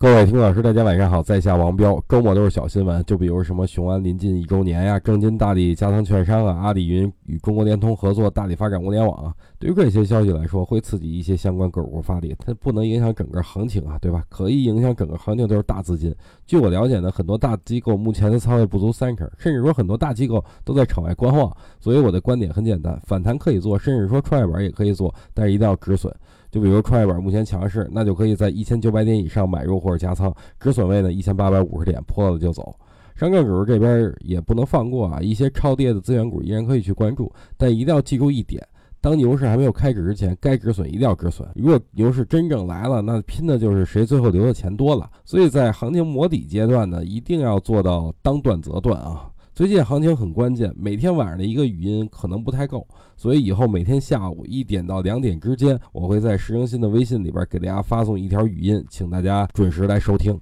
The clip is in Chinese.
各位听老师，大家晚上好，在下王彪。周末都是小新闻，就比如什么雄安临近一周年呀，正金大力加仓券商啊，阿里云与中国联通合作大力发展物联网啊。对于这些消息来说，会刺激一些相关个股发力，它不能影响整个行情啊，对吧？可以影响整个行情都是大资金。据我了解呢，很多大机构目前的仓位不足三成，甚至说很多大机构都在场外观望。所以我的观点很简单，反弹可以做，甚至说创业板也可以做，但是一定要止损。就比如创业板目前强势，那就可以在一千九百点以上买入或者加仓，止损位呢一千八百五十点破了就走。上证指数这边也不能放过啊，一些超跌的资源股依然可以去关注，但一定要记住一点：当牛市还没有开始之前，该止损一定要止损。如果牛市真正来了，那拼的就是谁最后留的钱多了。所以在行情磨底阶段呢，一定要做到当断则断啊。最近行情很关键，每天晚上的一个语音可能不太够，所以以后每天下午一点到两点之间，我会在石生新的微信里边给大家发送一条语音，请大家准时来收听。